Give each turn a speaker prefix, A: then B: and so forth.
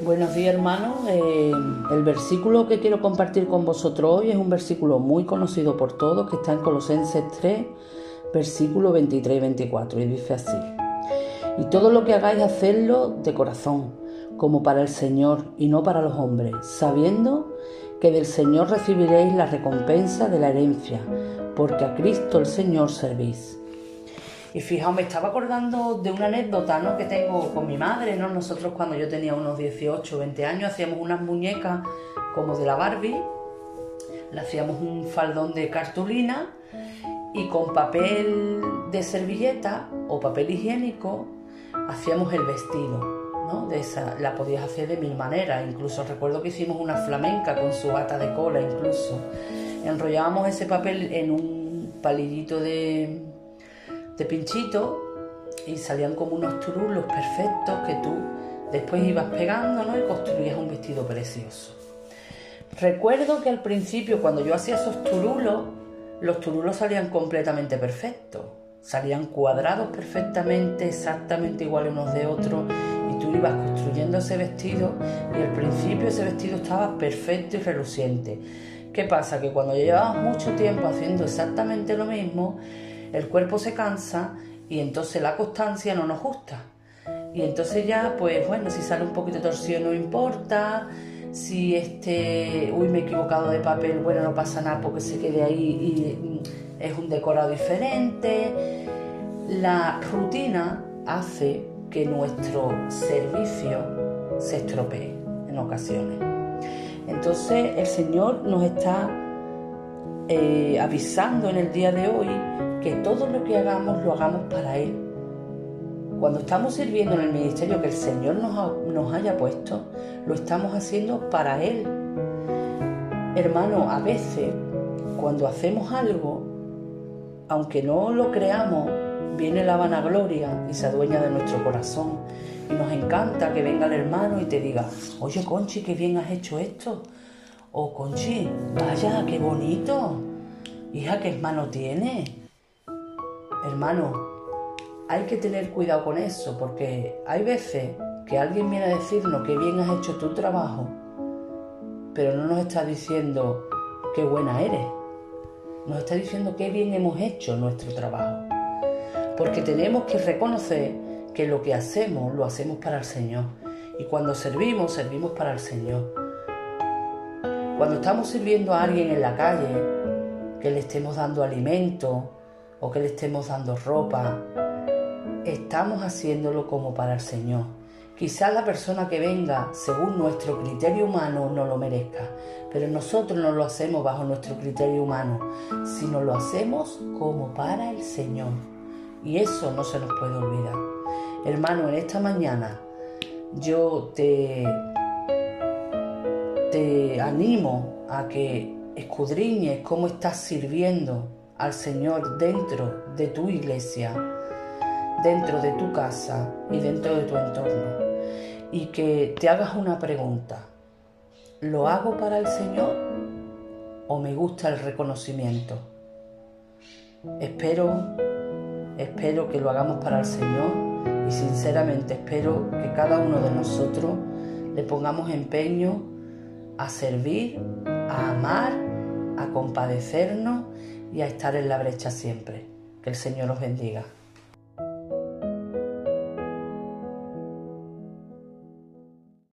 A: Buenos días hermanos, eh, el versículo que quiero compartir con vosotros hoy es un versículo muy conocido por todos que está en Colosenses 3, versículo 23 y 24 y dice así, y todo lo que hagáis hacedlo de corazón, como para el Señor y no para los hombres, sabiendo que del Señor recibiréis la recompensa de la herencia, porque a Cristo el Señor servís. Y fijaos, me estaba acordando de una anécdota ¿no? que tengo con mi madre. ¿no? Nosotros cuando yo tenía unos 18 o 20 años hacíamos unas muñecas como de la Barbie, le hacíamos un faldón de cartulina y con papel de servilleta o papel higiénico hacíamos el vestido. ¿no? De esa, la podías hacer de mil maneras, incluso recuerdo que hicimos una flamenca con su bata de cola incluso. Enrollábamos ese papel en un palillito de, de pinchito y salían como unos turulos perfectos que tú después ibas pegando ¿no? y construías un vestido precioso. Recuerdo que al principio cuando yo hacía esos turulos, los turulos salían completamente perfectos, salían cuadrados perfectamente, exactamente iguales unos de otros y tú ibas construyendo ese vestido y al principio ese vestido estaba perfecto y reluciente. ¿Qué pasa? Que cuando llevabas mucho tiempo haciendo exactamente lo mismo, el cuerpo se cansa y entonces la constancia no nos gusta. Y entonces ya, pues bueno, si sale un poquito torcido no importa, si este, uy, me he equivocado de papel, bueno, no pasa nada porque se quede ahí y es un decorado diferente. La rutina hace que nuestro servicio se estropee en ocasiones. Entonces el Señor nos está eh, avisando en el día de hoy que todo lo que hagamos lo hagamos para Él. Cuando estamos sirviendo en el ministerio que el Señor nos, nos haya puesto, lo estamos haciendo para Él. Hermano, a veces cuando hacemos algo, aunque no lo creamos, viene la vanagloria y se adueña de nuestro corazón. Y nos encanta que venga el hermano y te diga, oye Conchi, qué bien has hecho esto. O Conchi, vaya, qué bonito. Hija, ¿qué hermano tiene? Hermano, hay que tener cuidado con eso, porque hay veces que alguien viene a decirnos que bien has hecho tu trabajo, pero no nos está diciendo qué buena eres. Nos está diciendo qué bien hemos hecho nuestro trabajo. Porque tenemos que reconocer que lo que hacemos lo hacemos para el Señor. Y cuando servimos, servimos para el Señor. Cuando estamos sirviendo a alguien en la calle, que le estemos dando alimento, o que le estemos dando ropa, estamos haciéndolo como para el Señor. Quizás la persona que venga, según nuestro criterio humano, no lo merezca, pero nosotros no lo hacemos bajo nuestro criterio humano, sino lo hacemos como para el Señor. Y eso no se nos puede olvidar. Hermano, en esta mañana yo te, te animo a que escudriñes cómo estás sirviendo al Señor dentro de tu iglesia, dentro de tu casa y dentro de tu entorno. Y que te hagas una pregunta. ¿Lo hago para el Señor o me gusta el reconocimiento? Espero, espero que lo hagamos para el Señor y sinceramente espero que cada uno de nosotros le pongamos empeño a servir, a amar, a compadecernos y a estar en la brecha siempre. Que el Señor os bendiga.